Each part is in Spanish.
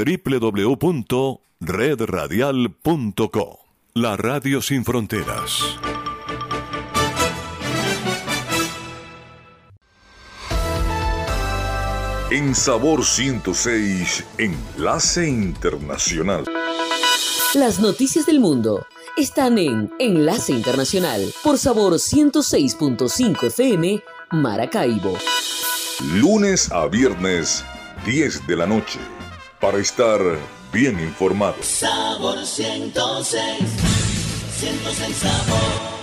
www.redradial.co. La Radio Sin Fronteras. En Sabor 106, Enlace Internacional. Las noticias del mundo están en Enlace Internacional por Sabor 106.5 FM, Maracaibo. Lunes a viernes, 10 de la noche, para estar bien informado. Sabor 106, 106 Sabor.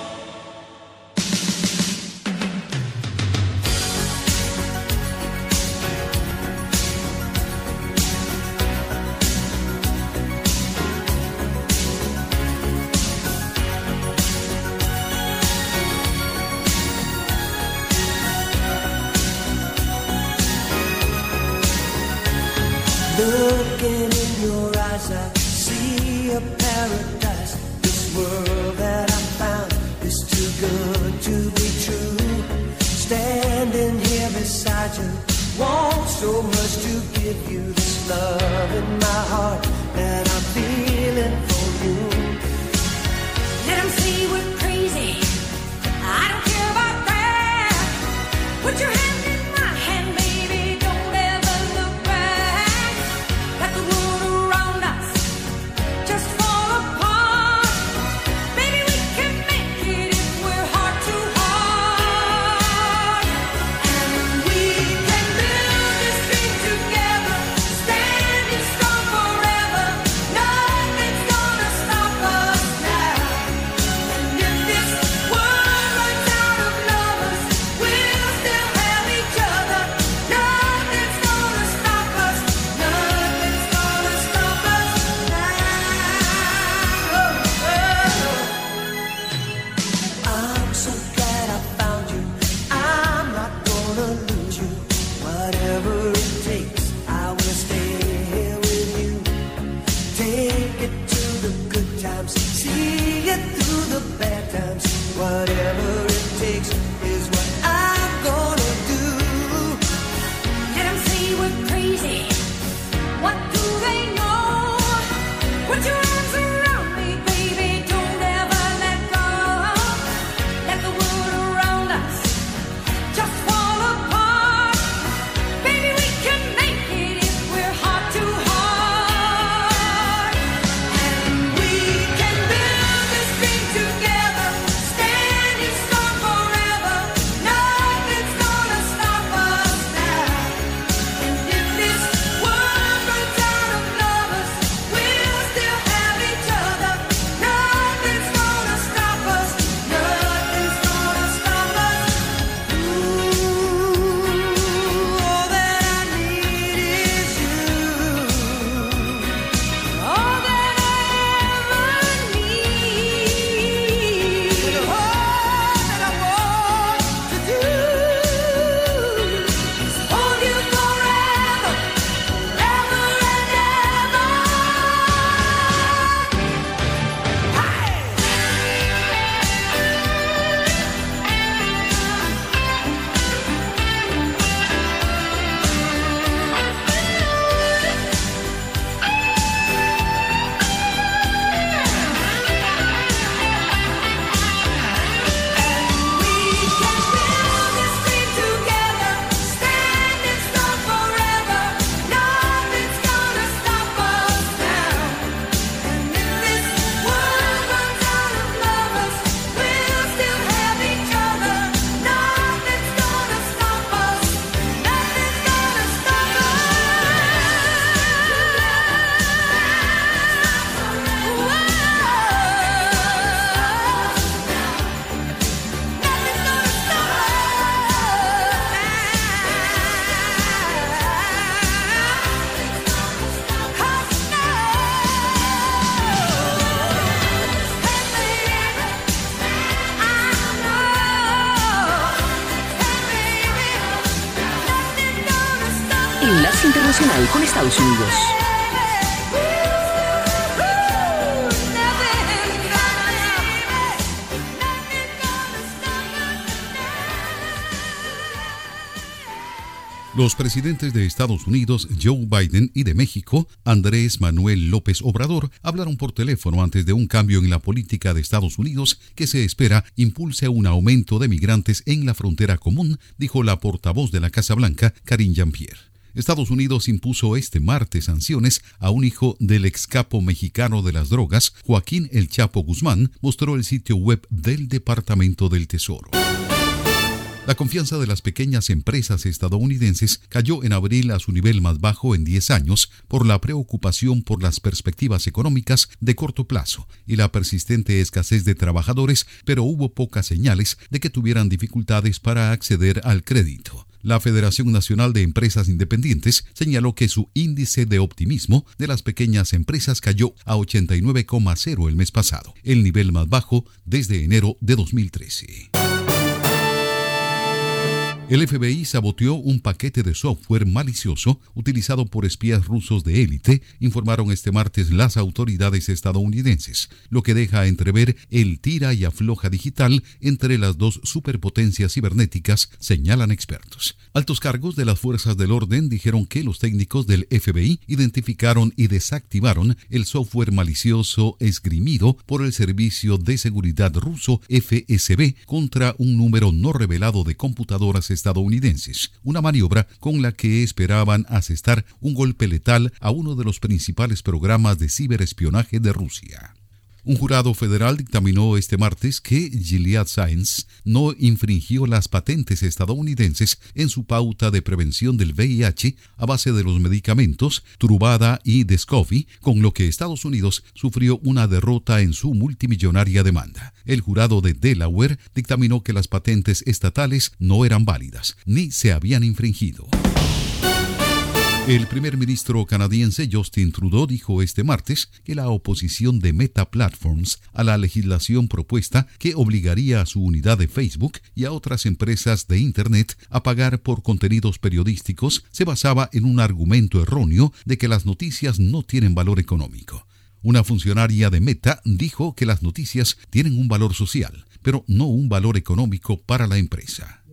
Los presidentes de Estados Unidos, Joe Biden, y de México, Andrés Manuel López Obrador, hablaron por teléfono antes de un cambio en la política de Estados Unidos que se espera impulse un aumento de migrantes en la frontera común, dijo la portavoz de la Casa Blanca, Karine Jean-Pierre. Estados Unidos impuso este martes sanciones a un hijo del ex capo mexicano de las drogas, Joaquín El Chapo Guzmán, mostró el sitio web del Departamento del Tesoro. La confianza de las pequeñas empresas estadounidenses cayó en abril a su nivel más bajo en 10 años por la preocupación por las perspectivas económicas de corto plazo y la persistente escasez de trabajadores, pero hubo pocas señales de que tuvieran dificultades para acceder al crédito. La Federación Nacional de Empresas Independientes señaló que su índice de optimismo de las pequeñas empresas cayó a 89,0 el mes pasado, el nivel más bajo desde enero de 2013. El FBI saboteó un paquete de software malicioso utilizado por espías rusos de élite, informaron este martes las autoridades estadounidenses, lo que deja entrever el tira y afloja digital entre las dos superpotencias cibernéticas, señalan expertos. Altos cargos de las fuerzas del orden dijeron que los técnicos del FBI identificaron y desactivaron el software malicioso esgrimido por el Servicio de Seguridad ruso FSB contra un número no revelado de computadoras estadounidenses, una maniobra con la que esperaban asestar un golpe letal a uno de los principales programas de ciberespionaje de Rusia. Un jurado federal dictaminó este martes que Gilead Science no infringió las patentes estadounidenses en su pauta de prevención del VIH a base de los medicamentos Truvada y Descovy, con lo que Estados Unidos sufrió una derrota en su multimillonaria demanda. El jurado de Delaware dictaminó que las patentes estatales no eran válidas ni se habían infringido. El primer ministro canadiense Justin Trudeau dijo este martes que la oposición de Meta Platforms a la legislación propuesta que obligaría a su unidad de Facebook y a otras empresas de Internet a pagar por contenidos periodísticos se basaba en un argumento erróneo de que las noticias no tienen valor económico. Una funcionaria de Meta dijo que las noticias tienen un valor social, pero no un valor económico para la empresa.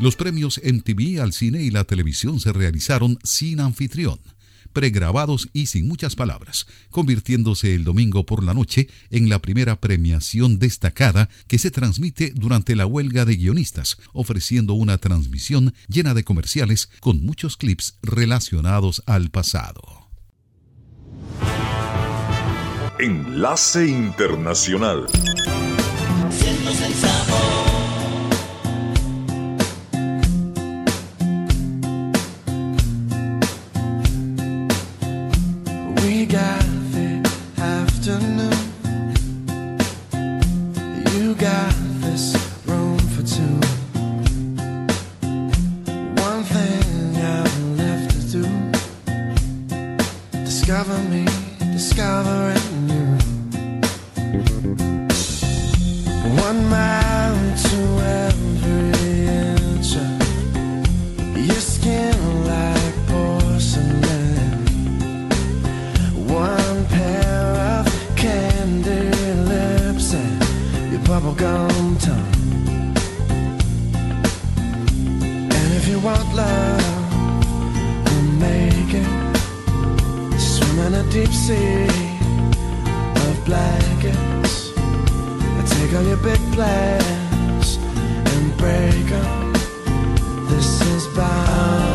Los premios MTV al cine y la televisión se realizaron sin anfitrión, pregrabados y sin muchas palabras, convirtiéndose el domingo por la noche en la primera premiación destacada que se transmite durante la huelga de guionistas, ofreciendo una transmisión llena de comerciales con muchos clips relacionados al pasado. Enlace Internacional. I'm naked, swimming a deep sea of blankets. I take all your big plans and break them. This is bound.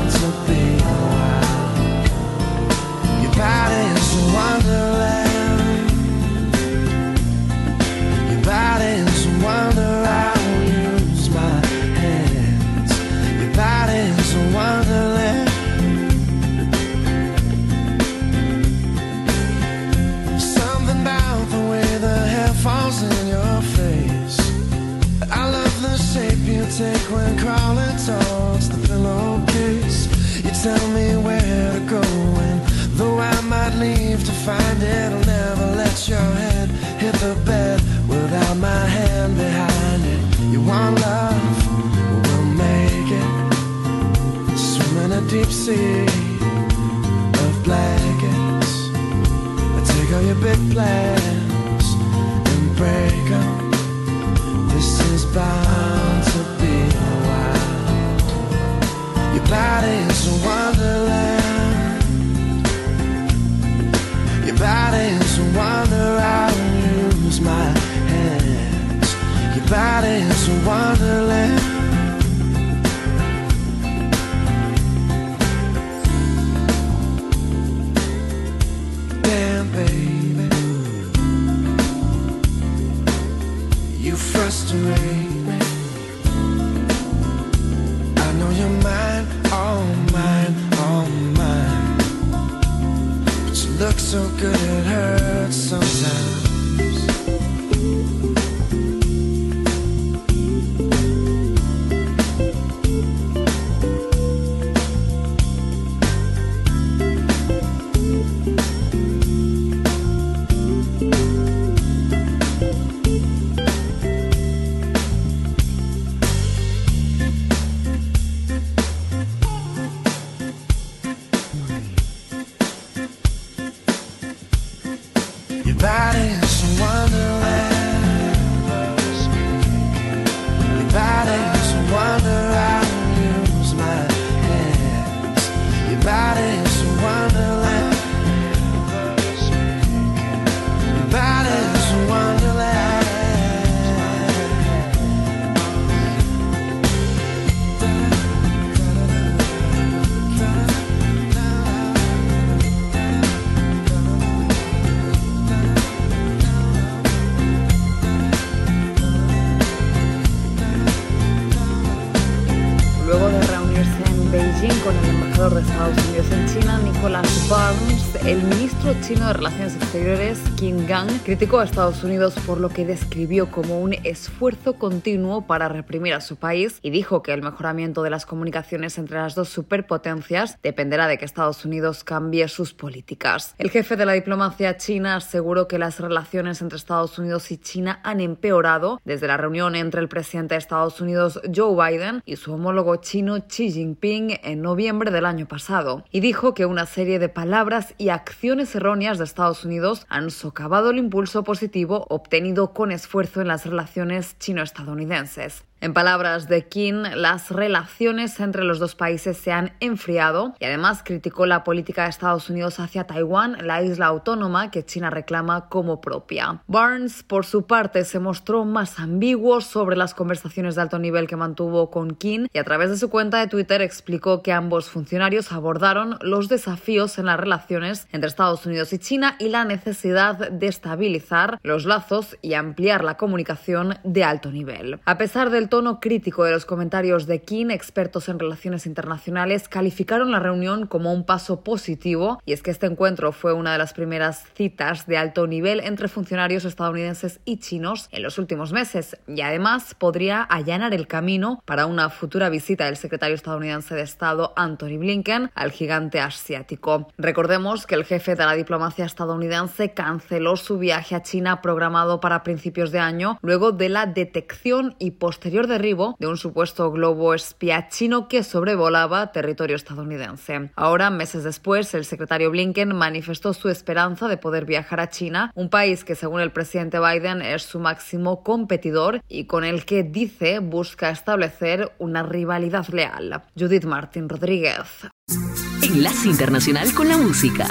find it'll never let your head hit the bed without my hand behind it. You want love? We'll make it. Swim in a deep sea of blankets. I take all your big plans and break them. This is bound to be a while. Your body is. Look so good it hurts sometimes. De Relaciones Exteriores, Gang, criticó a Estados Unidos por lo que describió como un esfuerzo continuo para reprimir a su país y dijo que el mejoramiento de las comunicaciones entre las dos superpotencias dependerá de que Estados Unidos cambie sus políticas. El jefe de la diplomacia china aseguró que las relaciones entre Estados Unidos y China han empeorado desde la reunión entre el presidente de Estados Unidos, Joe Biden, y su homólogo chino Xi Jinping en noviembre del año pasado, y dijo que una serie de palabras y acciones erróneas de Estados Unidos han socavado el impulso positivo obtenido con esfuerzo en las relaciones chino-estadounidenses. En palabras de Qin, las relaciones entre los dos países se han enfriado y además criticó la política de Estados Unidos hacia Taiwán, la isla autónoma que China reclama como propia. Barnes, por su parte, se mostró más ambiguo sobre las conversaciones de alto nivel que mantuvo con Qin y a través de su cuenta de Twitter explicó que ambos funcionarios abordaron los desafíos en las relaciones entre Estados Unidos y China y la necesidad de estabilizar los lazos y ampliar la comunicación de alto nivel. A pesar del tono crítico de los comentarios de Qin, expertos en relaciones internacionales calificaron la reunión como un paso positivo y es que este encuentro fue una de las primeras citas de alto nivel entre funcionarios estadounidenses y chinos en los últimos meses y además podría allanar el camino para una futura visita del secretario estadounidense de Estado Anthony Blinken al gigante asiático. Recordemos que el jefe de la diplomacia estadounidense canceló su viaje a China programado para principios de año luego de la detección y posterior derribo de un supuesto globo espía chino que sobrevolaba territorio estadounidense. Ahora, meses después, el secretario Blinken manifestó su esperanza de poder viajar a China, un país que según el presidente Biden es su máximo competidor y con el que dice busca establecer una rivalidad leal. Judith Martín Rodríguez. Enlace Internacional con la Música.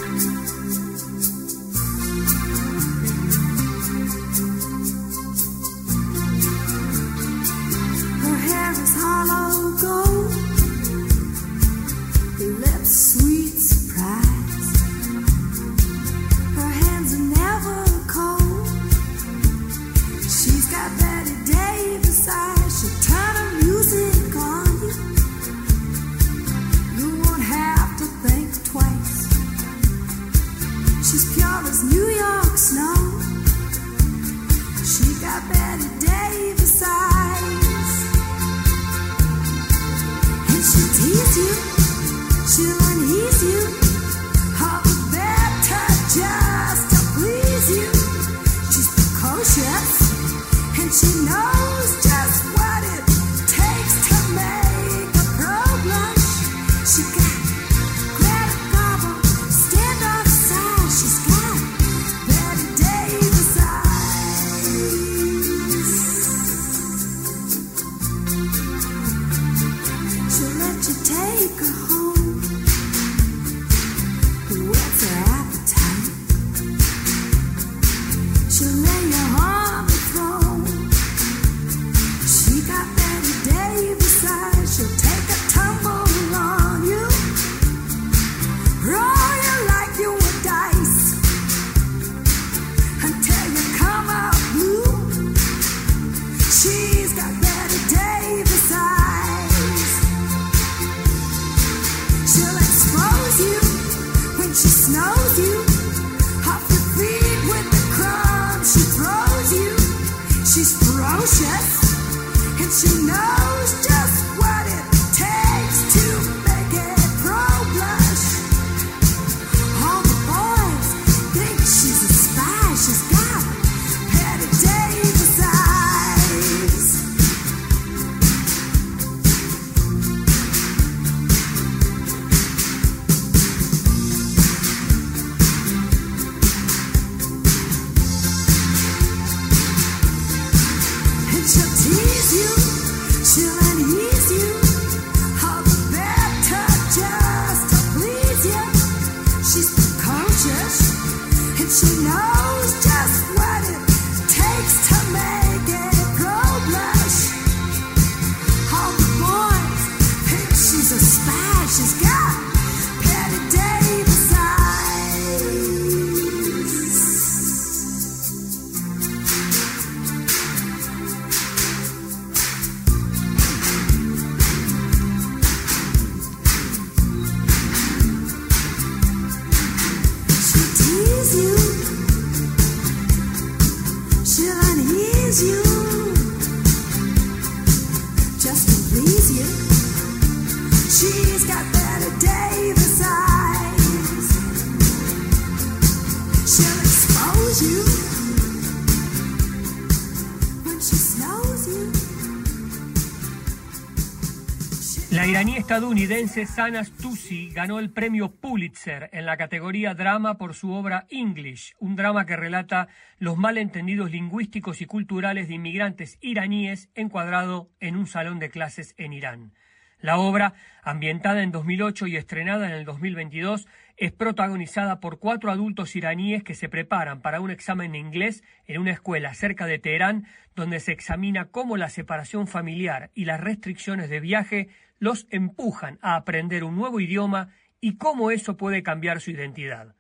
Estadounidense Sana Stussy ganó el premio Pulitzer en la categoría drama por su obra English, un drama que relata los malentendidos lingüísticos y culturales de inmigrantes iraníes encuadrado en un salón de clases en Irán. La obra, ambientada en 2008 y estrenada en el 2022, es protagonizada por cuatro adultos iraníes que se preparan para un examen de inglés en una escuela cerca de Teherán, donde se examina cómo la separación familiar y las restricciones de viaje los empujan a aprender un nuevo idioma y cómo eso puede cambiar su identidad.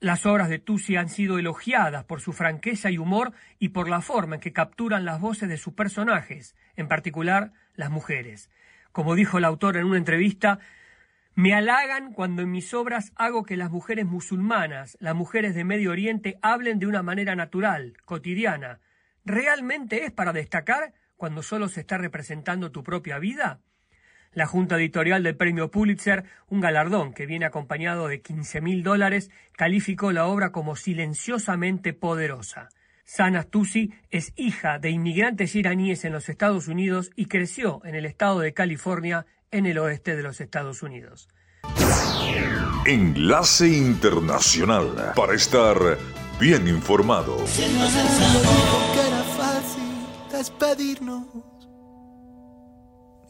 Las obras de Tusi han sido elogiadas por su franqueza y humor y por la forma en que capturan las voces de sus personajes, en particular las mujeres. Como dijo el autor en una entrevista, me halagan cuando en mis obras hago que las mujeres musulmanas, las mujeres de Medio Oriente, hablen de una manera natural, cotidiana. ¿Realmente es para destacar cuando solo se está representando tu propia vida? La Junta Editorial del Premio Pulitzer, un galardón que viene acompañado de 15 mil dólares, calificó la obra como silenciosamente poderosa. Sana Tusi es hija de inmigrantes iraníes en los Estados Unidos y creció en el estado de California, en el oeste de los Estados Unidos. Enlace Internacional para estar bien informado. Era fácil despedirnos.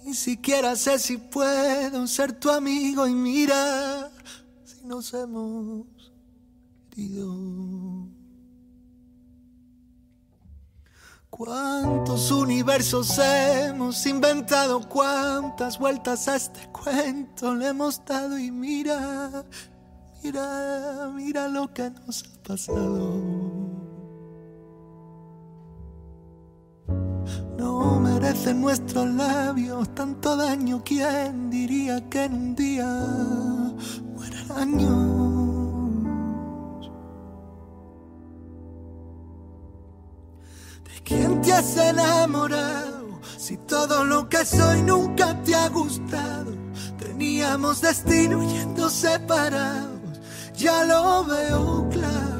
Ni siquiera sé si puedo ser tu amigo y mirar si nos hemos querido. ¿Cuántos universos hemos inventado? ¿Cuántas vueltas a este cuento le hemos dado? Y mira, mira, mira lo que nos ha pasado. No merecen nuestros labios tanto daño. ¿Quién diría que en un día mueren años? ¿De quién te has enamorado? Si todo lo que soy nunca te ha gustado. Teníamos destino yendo separados. Ya lo veo claro.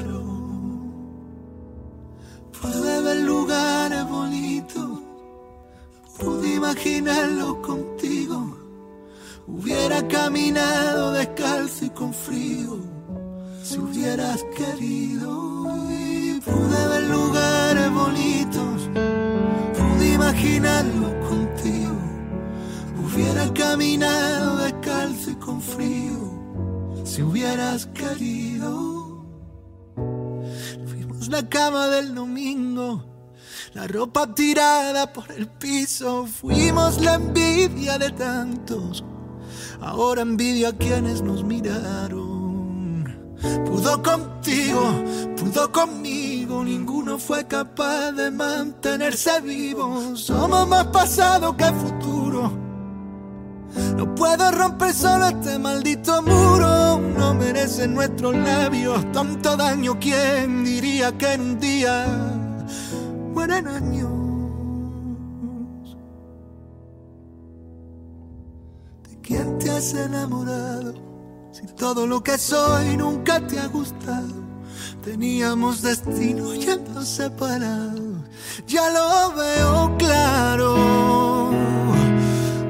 Imaginarlo contigo. Hubiera caminado descalzo y con frío, si hubieras querido. Y pude ver lugares bonitos, pude imaginarlo contigo. Hubiera caminado descalzo y con frío, si hubieras querido. Fuimos la cama del domingo, la ropa tirada por el piso. Fuimos la envidia de tantos, ahora envidio a quienes nos miraron. Pudo contigo, pudo conmigo, ninguno fue capaz de mantenerse vivo. Somos más pasado que futuro. No puedo romper solo este maldito muro. No merecen nuestros labios tanto daño. ¿Quién diría que en un día mueren años? ¿De quién te has enamorado? Si todo lo que soy nunca te ha gustado. Teníamos destino yendo separados. Ya lo veo claro.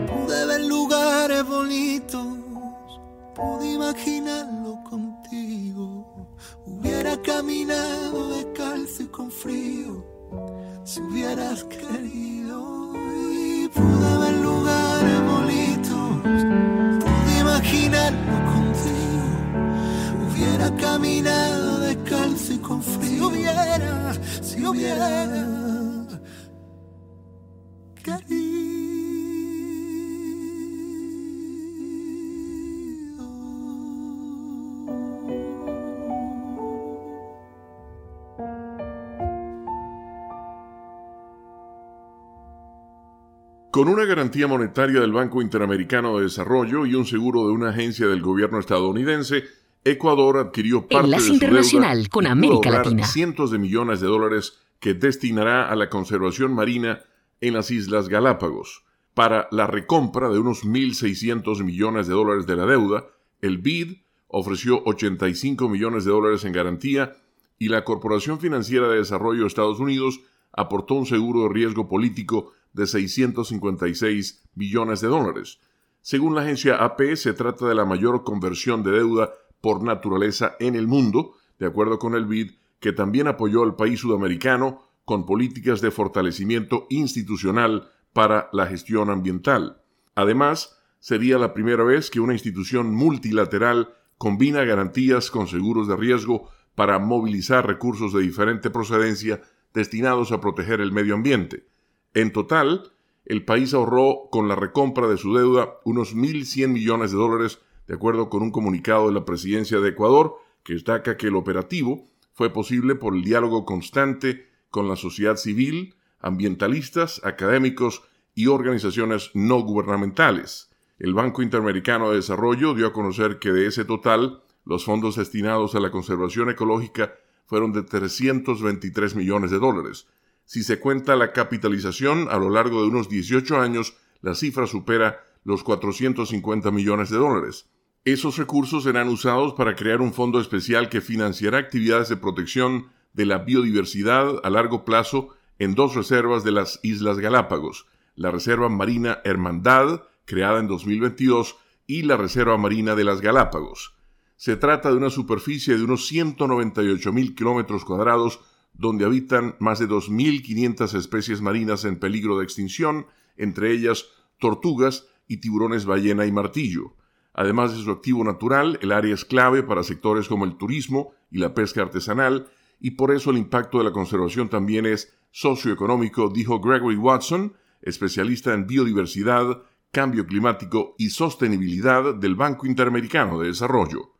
Pude ver lugares bonitos. Pude imaginarlo contigo. Hubiera caminado descalzo y con frío. Si hubieras querido. Y pude ver lugares bonitos. Pude imaginarlo contigo. Hubiera caminado descalzo y con frío. Si hubiera, si hubiera Con una garantía monetaria del Banco Interamericano de Desarrollo y un seguro de una agencia del gobierno estadounidense, Ecuador adquirió parte Enlace de su Internacional deuda con América Latina. cientos de millones de dólares que destinará a la conservación marina en las Islas Galápagos. Para la recompra de unos 1.600 millones de dólares de la deuda, el BID ofreció 85 millones de dólares en garantía y la Corporación Financiera de Desarrollo de Estados Unidos aportó un seguro de riesgo político de 656 millones de dólares. Según la agencia AP, se trata de la mayor conversión de deuda por naturaleza en el mundo, de acuerdo con el BID, que también apoyó al país sudamericano con políticas de fortalecimiento institucional para la gestión ambiental. Además, sería la primera vez que una institución multilateral combina garantías con seguros de riesgo para movilizar recursos de diferente procedencia destinados a proteger el medio ambiente. En total, el país ahorró con la recompra de su deuda unos 1.100 millones de dólares, de acuerdo con un comunicado de la presidencia de Ecuador, que destaca que el operativo fue posible por el diálogo constante con la sociedad civil, ambientalistas, académicos y organizaciones no gubernamentales. El Banco Interamericano de Desarrollo dio a conocer que de ese total, los fondos destinados a la conservación ecológica fueron de 323 millones de dólares. Si se cuenta la capitalización a lo largo de unos 18 años, la cifra supera los 450 millones de dólares. Esos recursos serán usados para crear un fondo especial que financiará actividades de protección de la biodiversidad a largo plazo en dos reservas de las Islas Galápagos, la Reserva Marina Hermandad, creada en 2022, y la Reserva Marina de las Galápagos. Se trata de una superficie de unos 198 mil kilómetros cuadrados donde habitan más de 2.500 especies marinas en peligro de extinción, entre ellas tortugas y tiburones ballena y martillo. Además de su activo natural, el área es clave para sectores como el turismo y la pesca artesanal, y por eso el impacto de la conservación también es socioeconómico, dijo Gregory Watson, especialista en biodiversidad, cambio climático y sostenibilidad del Banco Interamericano de Desarrollo.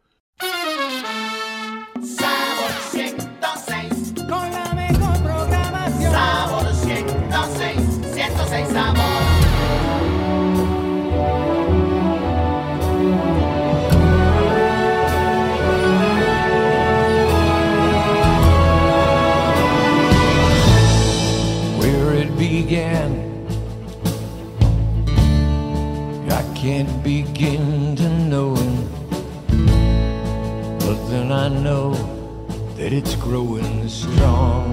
It's growing strong.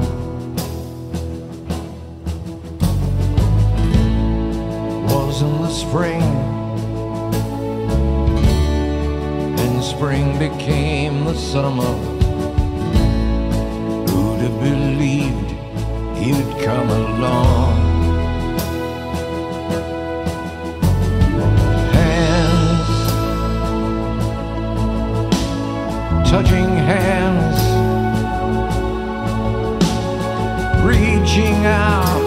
Was in the spring, and spring became the summer. Who'd have believed you'd come along? Hands touching hands, out,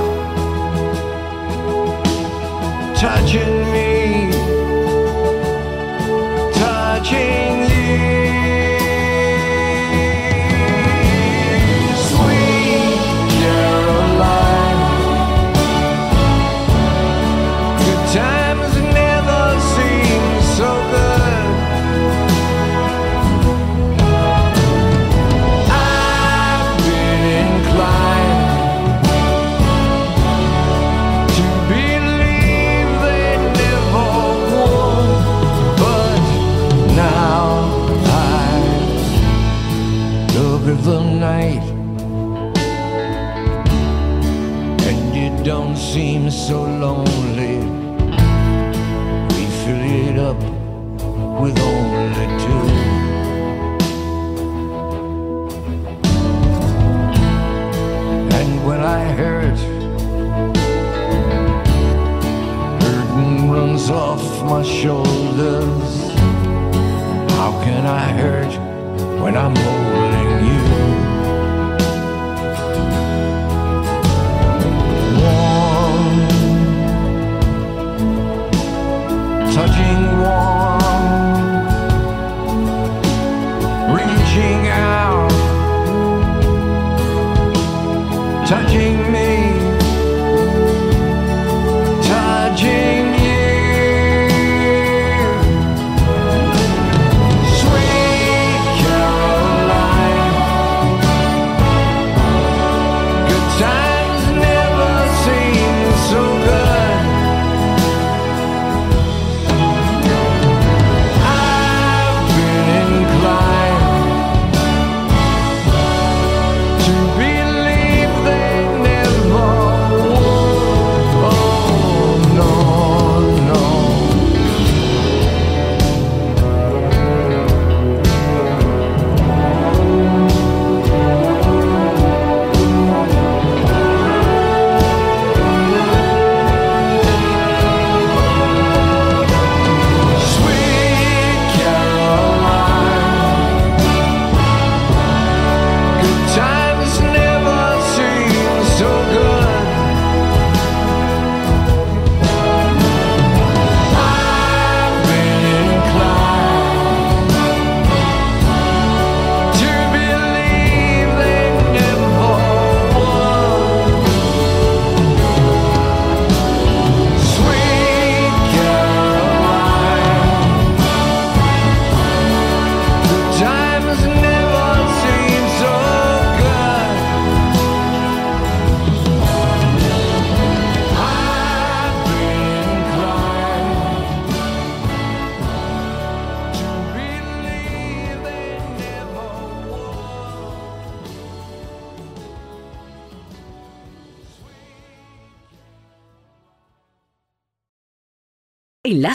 touching I'm holding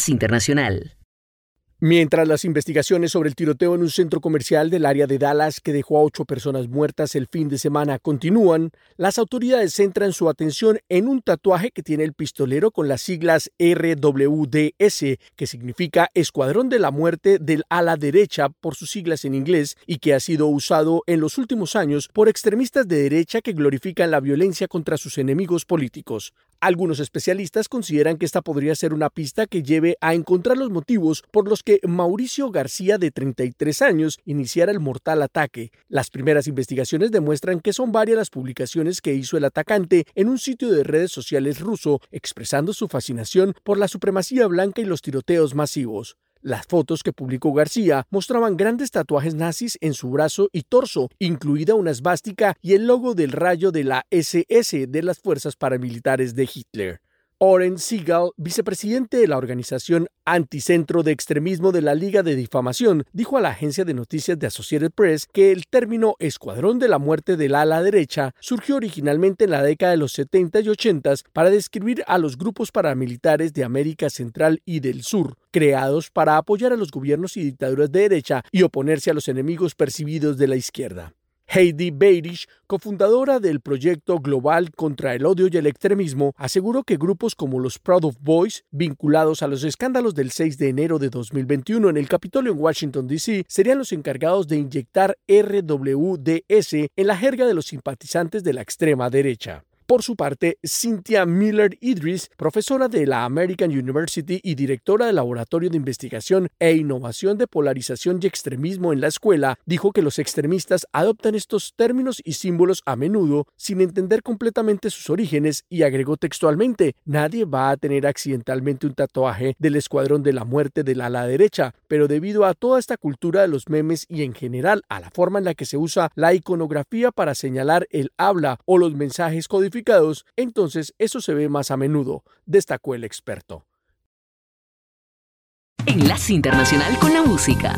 Internacional. Mientras las investigaciones sobre el tiroteo en un centro comercial del área de Dallas que dejó a ocho personas muertas el fin de semana continúan, las autoridades centran su atención en un tatuaje que tiene el pistolero con las siglas RWDS, que significa Escuadrón de la Muerte del ala derecha por sus siglas en inglés y que ha sido usado en los últimos años por extremistas de derecha que glorifican la violencia contra sus enemigos políticos. Algunos especialistas consideran que esta podría ser una pista que lleve a encontrar los motivos por los que Mauricio García, de 33 años, iniciara el mortal ataque. Las primeras investigaciones demuestran que son varias las publicaciones que hizo el atacante en un sitio de redes sociales ruso, expresando su fascinación por la supremacía blanca y los tiroteos masivos. Las fotos que publicó García mostraban grandes tatuajes nazis en su brazo y torso, incluida una esvástica y el logo del rayo de la SS de las fuerzas paramilitares de Hitler. Oren Seagal, vicepresidente de la organización Anticentro de Extremismo de la Liga de Difamación, dijo a la agencia de noticias de Associated Press que el término Escuadrón de la Muerte del ala derecha surgió originalmente en la década de los 70 y 80 para describir a los grupos paramilitares de América Central y del Sur, creados para apoyar a los gobiernos y dictaduras de derecha y oponerse a los enemigos percibidos de la izquierda. Heidi Beirich, cofundadora del proyecto global contra el odio y el extremismo, aseguró que grupos como los Proud of Boys, vinculados a los escándalos del 6 de enero de 2021 en el Capitolio en Washington, D.C., serían los encargados de inyectar RWDS en la jerga de los simpatizantes de la extrema derecha. Por su parte, Cynthia Miller Idris, profesora de la American University y directora del Laboratorio de Investigación e Innovación de Polarización y Extremismo en la escuela, dijo que los extremistas adoptan estos términos y símbolos a menudo sin entender completamente sus orígenes y agregó textualmente, nadie va a tener accidentalmente un tatuaje del escuadrón de la muerte del ala derecha, pero debido a toda esta cultura de los memes y en general a la forma en la que se usa la iconografía para señalar el habla o los mensajes codificados, entonces eso se ve más a menudo, destacó el experto. Enlace Internacional con la Música.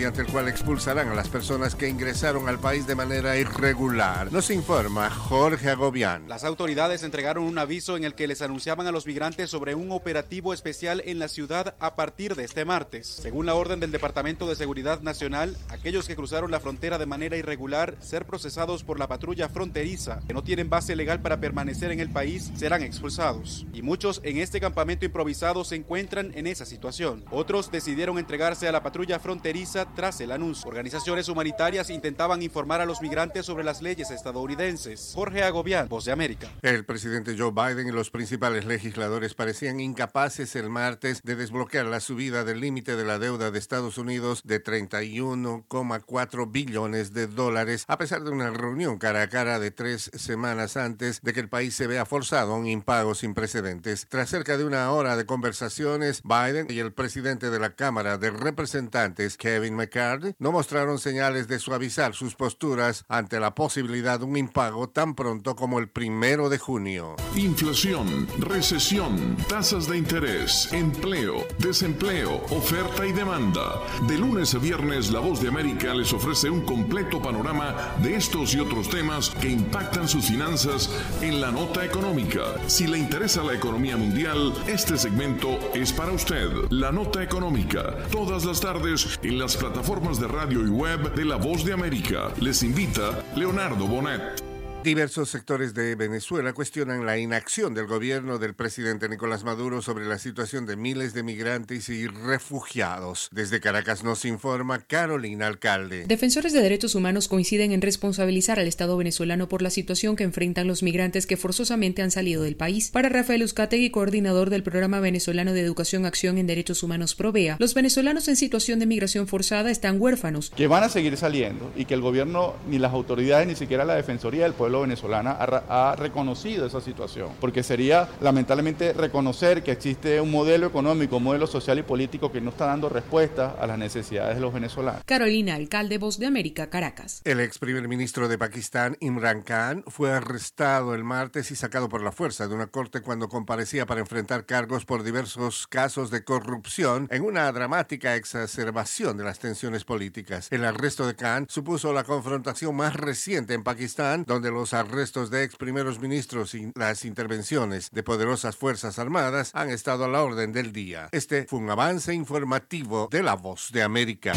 Mediante el cual expulsarán a las personas que ingresaron al país de manera irregular. Nos informa Jorge Agobián. Las autoridades entregaron un aviso en el que les anunciaban a los migrantes sobre un operativo especial en la ciudad a partir de este martes. Según la orden del Departamento de Seguridad Nacional, aquellos que cruzaron la frontera de manera irregular ser procesados por la patrulla fronteriza, que no tienen base legal para permanecer en el país, serán expulsados. Y muchos en este campamento improvisado se encuentran en esa situación. Otros decidieron entregarse a la patrulla fronteriza tras el anuncio. Organizaciones humanitarias intentaban informar a los migrantes sobre las leyes estadounidenses. Jorge Agobián, Voz de América. El presidente Joe Biden y los principales legisladores parecían incapaces el martes de desbloquear la subida del límite de la deuda de Estados Unidos de 31,4 billones de dólares, a pesar de una reunión cara a cara de tres semanas antes de que el país se vea forzado a un impago sin precedentes. Tras cerca de una hora de conversaciones, Biden y el presidente de la Cámara de Representantes, Kevin McCarthy, no mostraron señales de suavizar sus posturas ante la posibilidad de un impago tan pronto como el primero de junio. Inflación, recesión, tasas de interés, empleo, desempleo, oferta y demanda. De lunes a viernes, La Voz de América les ofrece un completo panorama de estos y otros temas que impactan sus finanzas en la nota económica. Si le interesa la economía mundial, este segmento es para usted. La nota económica, todas las tardes en las plataformas de radio y web de La Voz de América. Les invita Leonardo Bonet. Diversos sectores de Venezuela cuestionan la inacción del gobierno del presidente Nicolás Maduro sobre la situación de miles de migrantes y refugiados. Desde Caracas nos informa Carolina Alcalde. Defensores de derechos humanos coinciden en responsabilizar al Estado venezolano por la situación que enfrentan los migrantes que forzosamente han salido del país. Para Rafael Uzcategui, coordinador del Programa Venezolano de Educación Acción en Derechos Humanos Provea, los venezolanos en situación de migración forzada están huérfanos. Que van a seguir saliendo y que el gobierno, ni las autoridades, ni siquiera la Defensoría del Pueblo venezolana ha, ha, reconocido esa situación, porque sería lamentablemente reconocer que existe un modelo económico, un modelo social y político que no está dando respuesta a las necesidades de los venezolanos. Carolina, alcalde Voz de América, Caracas. El ex primer ministro de Pakistán, Imran Khan, fue arrestado el martes y sacado por la fuerza de una corte cuando comparecía para enfrentar cargos por diversos casos de corrupción en una dramática exacerbación de las tensiones políticas. El arresto de Khan supuso la confrontación más reciente en Pakistán, donde los arrestos de ex primeros ministros y las intervenciones de poderosas fuerzas armadas han estado a la orden del día. Este fue un avance informativo de la voz de América.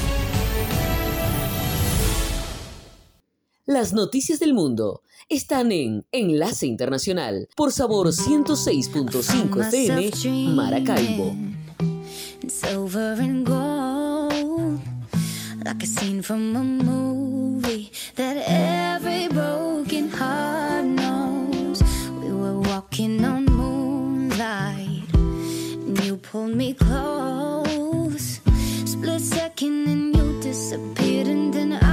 Las noticias del mundo están en Enlace Internacional por Sabor 106.5 FM Maracaibo. Silver and gold, like a scene from a movie that pulled me close. Split second, and you disappeared, and then I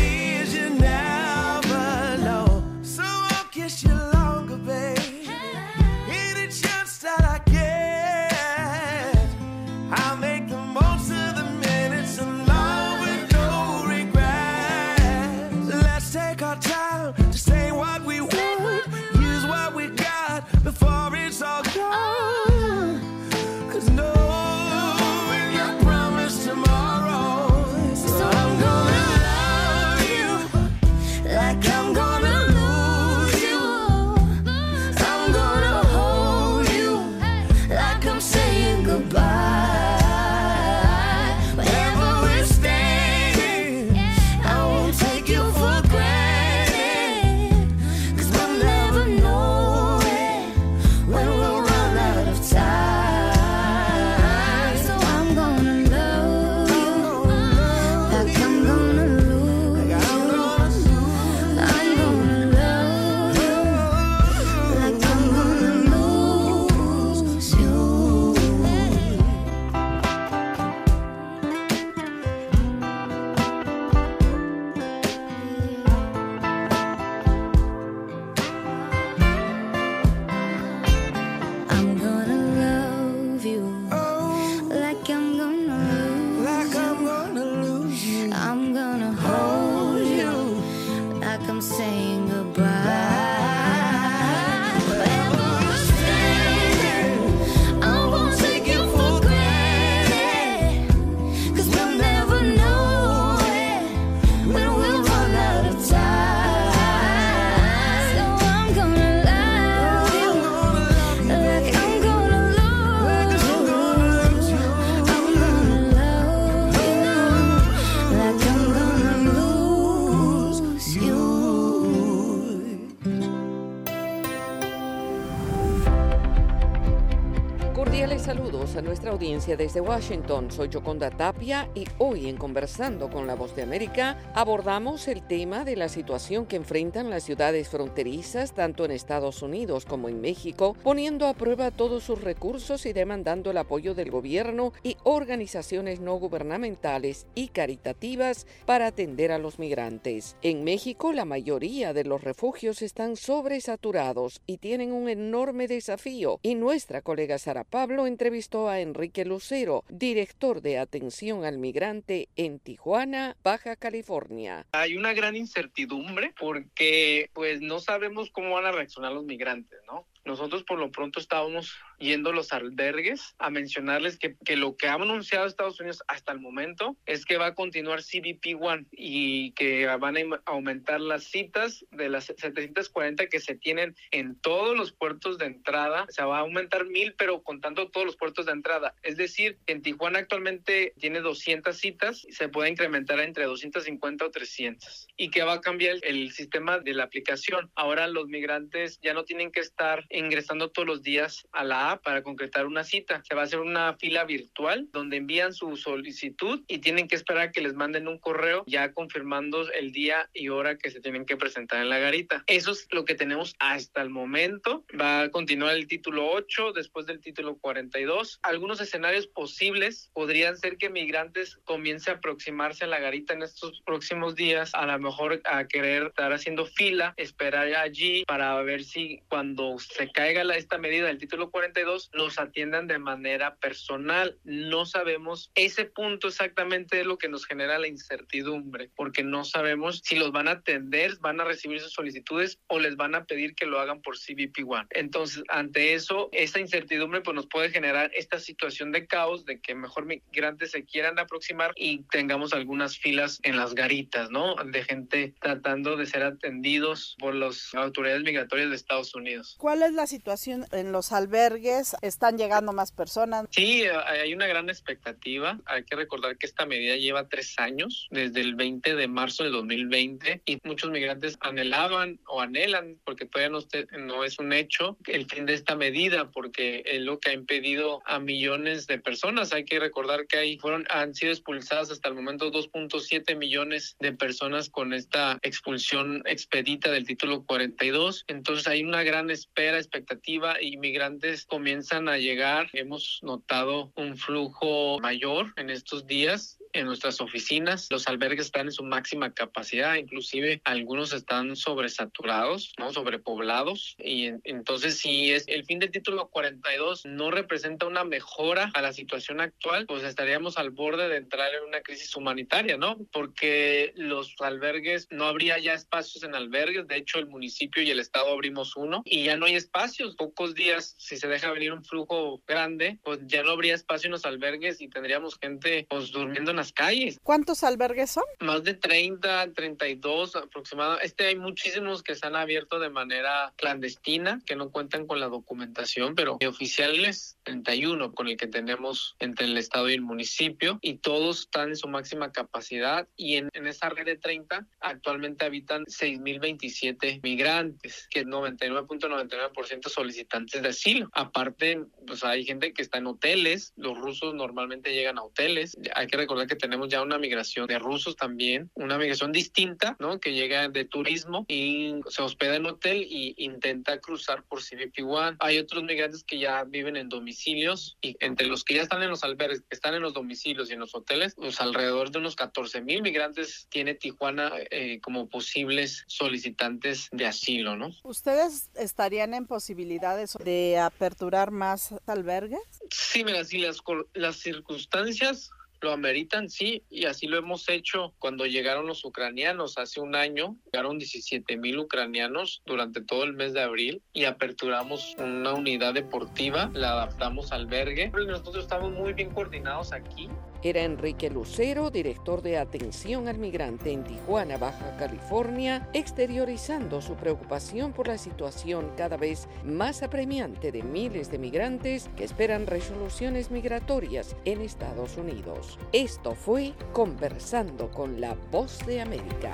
nuestra audiencia desde Washington. Soy Yoconda Tapia y hoy en Conversando con la Voz de América abordamos el tema de la situación que enfrentan las ciudades fronterizas tanto en Estados Unidos como en México, poniendo a prueba todos sus recursos y demandando el apoyo del gobierno y organizaciones no gubernamentales y caritativas para atender a los migrantes. En México la mayoría de los refugios están sobresaturados y tienen un enorme desafío y nuestra colega Sara Pablo entrevistó a Enrique Lucero, director de atención al migrante en Tijuana, Baja California. Hay una gran incertidumbre porque pues no sabemos cómo van a reaccionar los migrantes, ¿no? Nosotros por lo pronto estábamos yendo a los albergues a mencionarles que, que, lo que ha anunciado Estados Unidos hasta el momento es que va a continuar CBP One y que van a aumentar las citas de las 740 que se tienen en todos los puertos de entrada. Se va a aumentar mil, pero contando todos los puertos de entrada. Es decir, en Tijuana actualmente tiene 200 citas y se puede incrementar entre 250 o 300. Y que va a cambiar el sistema de la aplicación. Ahora los migrantes ya no tienen que estar ingresando todos los días a la app para concretar una cita. Se va a hacer una fila virtual donde envían su solicitud y tienen que esperar que les manden un correo ya confirmando el día y hora que se tienen que presentar en la garita. Eso es lo que tenemos hasta el momento. Va a continuar el título 8 después del título 42. Algunos escenarios posibles podrían ser que migrantes comience a aproximarse a la garita en estos próximos días, a lo mejor a querer estar haciendo fila, esperar allí para ver si cuando se caiga la, esta medida del título 42 los atiendan de manera personal. No sabemos ese punto exactamente es lo que nos genera la incertidumbre, porque no sabemos si los van a atender, van a recibir sus solicitudes o les van a pedir que lo hagan por CBP One. Entonces, ante eso, esa incertidumbre pues nos puede generar esta situación de caos de que mejor migrantes se quieran aproximar y tengamos algunas filas en las garitas, ¿no? De gente tratando de ser atendidos por las autoridades migratorias de Estados Unidos. ¿Cuál es la situación en los albergues? ¿Están llegando más personas? Sí, hay una gran expectativa. Hay que recordar que esta medida lleva tres años, desde el 20 de marzo del 2020, y muchos migrantes anhelaban o anhelan, porque todavía no, no es un hecho, el fin de esta medida, porque es lo que ha impedido a millones de personas. Hay que recordar que hay, fueron, han sido expulsadas hasta el momento 2.7 millones de personas con esta expulsión expedita del título 42. Entonces hay una gran espera, expectativa, y migrantes comienzan a llegar. Hemos notado un flujo mayor en estos días en nuestras oficinas. Los albergues están en su máxima capacidad, inclusive algunos están sobresaturados, ¿no? sobrepoblados. Y en, entonces, si es el fin del título 42 no representa una mejora a la situación actual, pues estaríamos al borde de entrar en una crisis humanitaria, ¿no? Porque los albergues, no habría ya espacios en albergues. De hecho, el municipio y el estado abrimos uno y ya no hay espacios. Pocos días, si se deja venir un flujo grande, pues ya no habría espacio en los albergues y tendríamos gente pues durmiendo en las calles. ¿Cuántos albergues son? Más de 30, 32 aproximadamente. Este hay muchísimos que se han abierto de manera clandestina, que no cuentan con la documentación, pero oficiales 31 con el que tenemos entre el estado y el municipio y todos están en su máxima capacidad y en, en esa red de 30 actualmente habitan 6.027 migrantes, que es 99.99% solicitantes de asilo. Aparte, pues hay gente que está en hoteles, los rusos normalmente llegan a hoteles. Hay que recordar que tenemos ya una migración de rusos también, una migración distinta, ¿no? Que llega de turismo y se hospeda en hotel y intenta cruzar por CBP One. Hay otros migrantes que ya viven en domicilios y entre los que ya están en los albergues, que están en los domicilios y en los hoteles, pues alrededor de unos 14 mil migrantes tiene Tijuana eh, como posibles solicitantes de asilo, ¿no? ¿Ustedes estarían en posibilidades de aperturar más albergues? Sí, mira, sí, las, las circunstancias lo ameritan, sí, y así lo hemos hecho cuando llegaron los ucranianos hace un año. Llegaron 17 mil ucranianos durante todo el mes de abril y aperturamos una unidad deportiva, la adaptamos al albergue. Nosotros estamos muy bien coordinados aquí. Era Enrique Lucero, director de atención al migrante en Tijuana, Baja California, exteriorizando su preocupación por la situación cada vez más apremiante de miles de migrantes que esperan resoluciones migratorias en Estados Unidos. Esto fue Conversando con la Voz de América.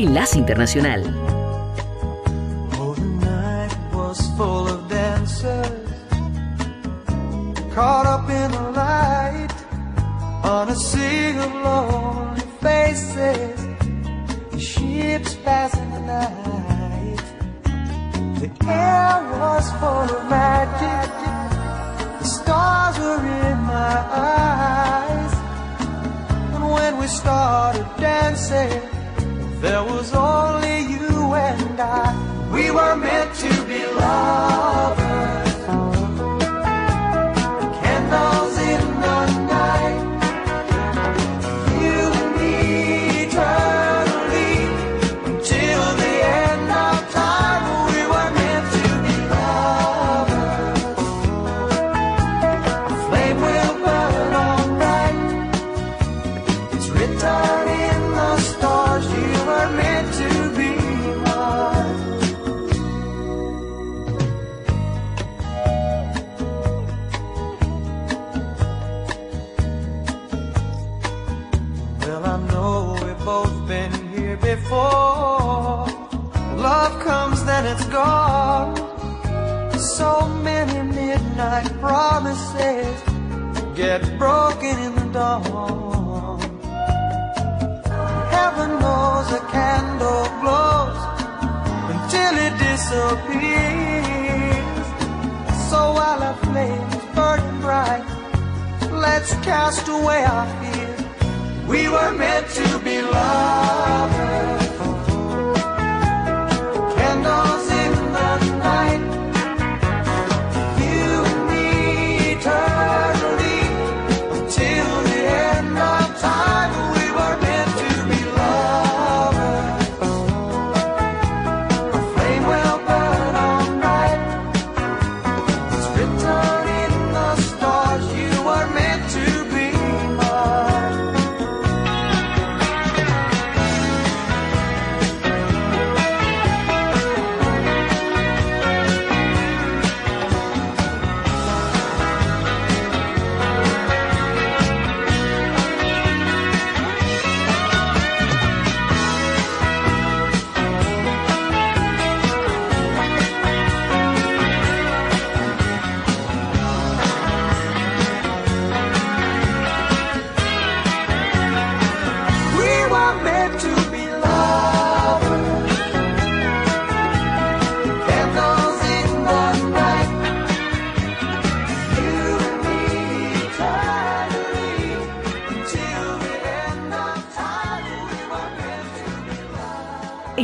Enlace Internacional. Let's cast away our fears. We were meant to be lovers.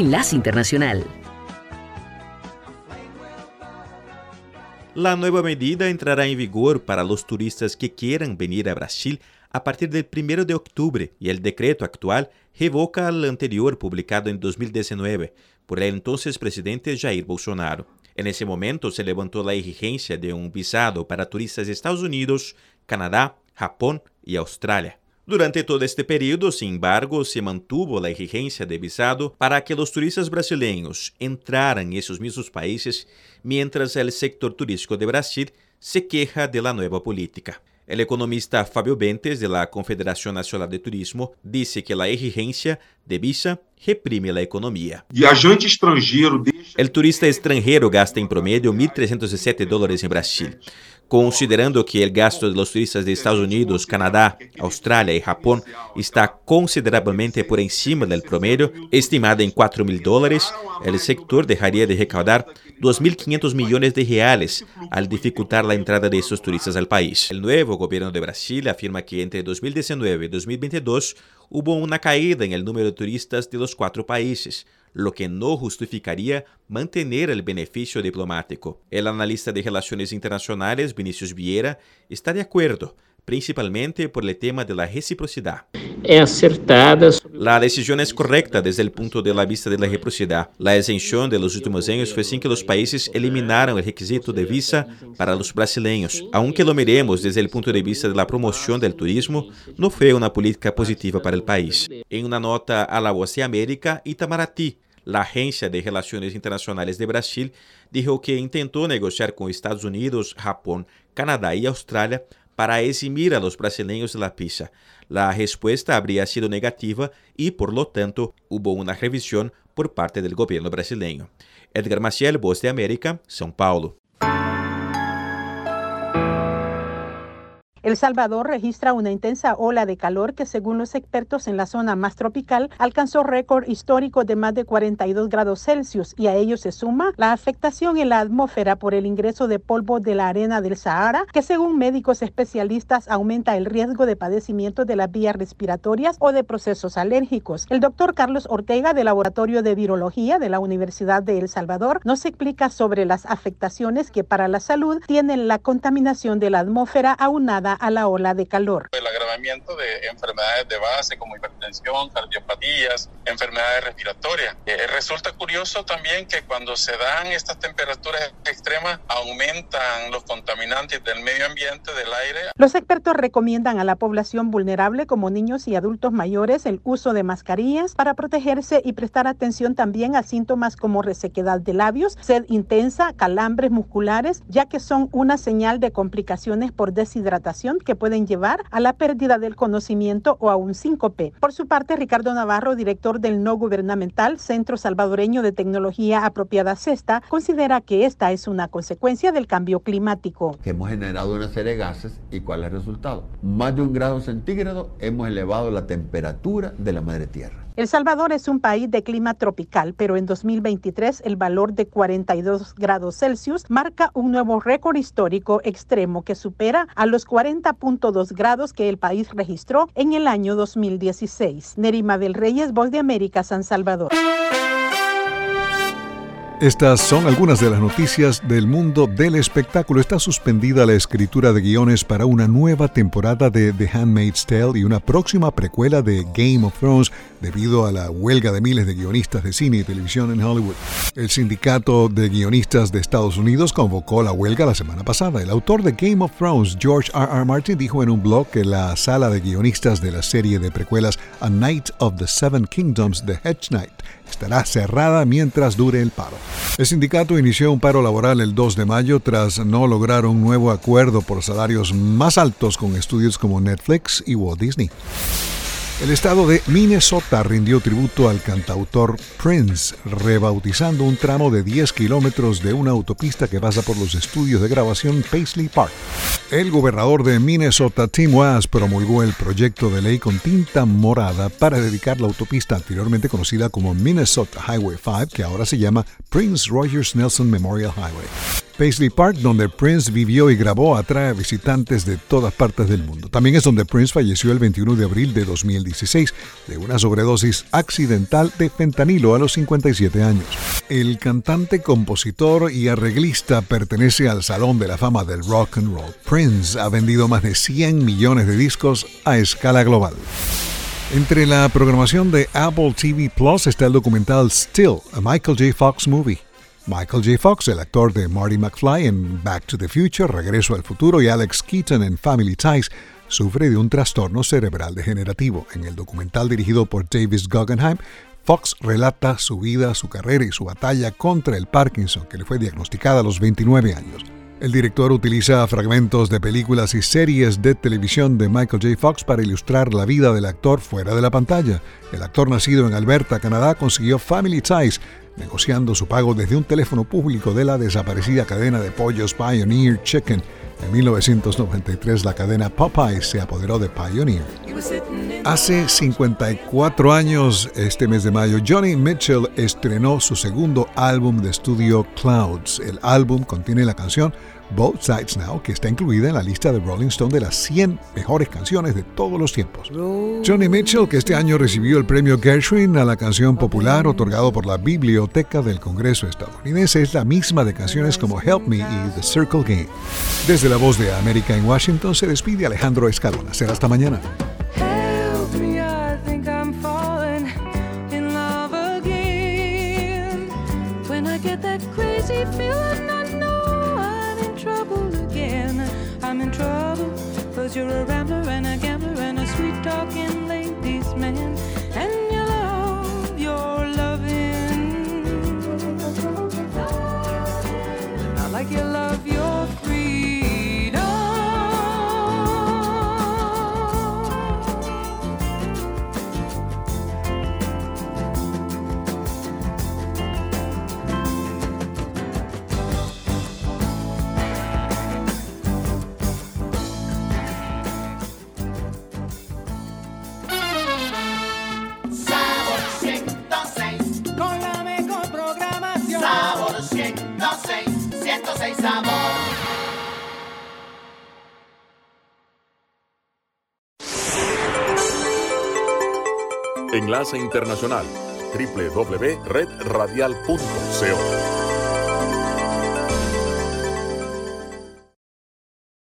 Enlace Internacional. La nueva medida entrará en vigor para los turistas que quieran venir a Brasil a partir del 1 de octubre y el decreto actual revoca al anterior publicado en 2019 por el entonces presidente Jair Bolsonaro. En ese momento se levantó la exigencia de un visado para turistas de Estados Unidos, Canadá, Japón y Australia. Durante todo este período, sin embargo, se mantuvo la exigencia de visado para que los turistas brasileños entraran en esos mismos países, mientras el sector turístico de Brasil se queja de la nueva política. El economista Fabio Bentes, de la Confederación Nacional de Turismo, dice que la exigencia de visa reprime la economía. Viajante estrangeiro El turista extranjero gasta en promedio 1.307 dólares en Brasil. Considerando que el gasto de los turistas de Estados Unidos, Canadá, Australia y Japón está considerablemente por encima del promedio, estimado en 4 mil dólares, el sector dejaría de recaudar 2.500 millones de reales al dificultar la entrada de estos turistas al país. El nuevo gobierno de Brasil afirma que entre 2019 y 2022 hubo una caída en el número de turistas de los cuatro países, lo que no justificaría mantener el beneficio diplomático. El analista de relaciones internacionales Vinicius Vieira está de acuerdo, principalmente por el tema de la reciprocidad. É acertada. La decisión es correcta desde el punto de la vista de la reciprocidad. La exención de los últimos años fue sin que los países eliminaron el requisito de visa para los brasileños. Aunque lo miremos desde el punto de vista de la promoción del turismo, no fue una política positiva para el país. En una nota a la Voz de América, Itamaraty, la Agencia de Relaciones Internacionales de Brasil dijo que intentó negociar con Estados Unidos, Japón, Canadá y Australia para eximir a los brasileños de la pizza. La respuesta habría sido negativa y, por lo tanto, hubo una revisión por parte del gobierno brasileño. Edgar Maciel, Voz de América, São Paulo. El Salvador registra una intensa ola de calor que según los expertos en la zona más tropical alcanzó récord histórico de más de 42 grados Celsius y a ello se suma la afectación en la atmósfera por el ingreso de polvo de la arena del Sahara que según médicos especialistas aumenta el riesgo de padecimiento de las vías respiratorias o de procesos alérgicos. El doctor Carlos Ortega del Laboratorio de Virología de la Universidad de El Salvador nos explica sobre las afectaciones que para la salud tienen la contaminación de la atmósfera aunada a la ola de calor. Agravamiento de enfermedades de base como hipertensión, cardiopatías, enfermedades respiratorias. Eh, resulta curioso también que cuando se dan estas temperaturas extremas aumentan los contaminantes del medio ambiente, del aire. Los expertos recomiendan a la población vulnerable como niños y adultos mayores el uso de mascarillas para protegerse y prestar atención también a síntomas como resequedad de labios, sed intensa, calambres musculares, ya que son una señal de complicaciones por deshidratación que pueden llevar a la pérdida del conocimiento o a un síncope. Por su parte, Ricardo Navarro, director del no gubernamental Centro Salvadoreño de Tecnología Apropiada CESTA, considera que esta es una consecuencia del cambio climático. Hemos generado una serie de gases y cuál es el resultado. Más de un grado centígrado hemos elevado la temperatura de la madre tierra. El Salvador es un país de clima tropical, pero en 2023 el valor de 42 grados Celsius marca un nuevo récord histórico extremo que supera a los 40.2 grados que el país registró en el año 2016. Nerima del Reyes, Voz de América, San Salvador. Estas son algunas de las noticias del mundo del espectáculo. Está suspendida la escritura de guiones para una nueva temporada de The Handmaid's Tale y una próxima precuela de Game of Thrones debido a la huelga de miles de guionistas de cine y televisión en Hollywood. El sindicato de guionistas de Estados Unidos convocó la huelga la semana pasada. El autor de Game of Thrones, George R. R. Martin, dijo en un blog que la sala de guionistas de la serie de precuelas A Night of the Seven Kingdoms, The Hedge Knight, estará cerrada mientras dure el paro. El sindicato inició un paro laboral el 2 de mayo tras no lograr un nuevo acuerdo por salarios más altos con estudios como Netflix y Walt Disney. El estado de Minnesota rindió tributo al cantautor Prince, rebautizando un tramo de 10 kilómetros de una autopista que pasa por los estudios de grabación Paisley Park. El gobernador de Minnesota, Tim Walz, promulgó el proyecto de ley con tinta morada para dedicar la autopista anteriormente conocida como Minnesota Highway 5, que ahora se llama Prince Rogers Nelson Memorial Highway. Paisley Park, donde Prince vivió y grabó, atrae a visitantes de todas partes del mundo. También es donde Prince falleció el 21 de abril de 2016 de una sobredosis accidental de fentanilo a los 57 años. El cantante, compositor y arreglista pertenece al Salón de la Fama del Rock and Roll. Prince ha vendido más de 100 millones de discos a escala global. Entre la programación de Apple TV Plus está el documental Still, a Michael J. Fox movie. Michael J. Fox, el actor de Marty McFly en Back to the Future, Regreso al Futuro, y Alex Keaton en Family Ties, sufre de un trastorno cerebral degenerativo. En el documental dirigido por Davis Guggenheim, Fox relata su vida, su carrera y su batalla contra el Parkinson, que le fue diagnosticada a los 29 años. El director utiliza fragmentos de películas y series de televisión de Michael J. Fox para ilustrar la vida del actor fuera de la pantalla. El actor nacido en Alberta, Canadá, consiguió Family Ties, negociando su pago desde un teléfono público de la desaparecida cadena de pollos Pioneer Chicken. En 1993 la cadena Popeyes se apoderó de Pioneer. Hace 54 años, este mes de mayo, Johnny Mitchell estrenó su segundo álbum de estudio Clouds. El álbum contiene la canción Both Sides Now, que está incluida en la lista de Rolling Stone de las 100 mejores canciones de todos los tiempos. Johnny Mitchell, que este año recibió el premio Gershwin a la canción popular otorgado por la Biblioteca del Congreso estadounidense, es la misma de canciones como Help Me y The Circle Game. Desde la voz de América en Washington se despide Alejandro Escalona. Será hasta mañana. Enlace Internacional www.redradial.co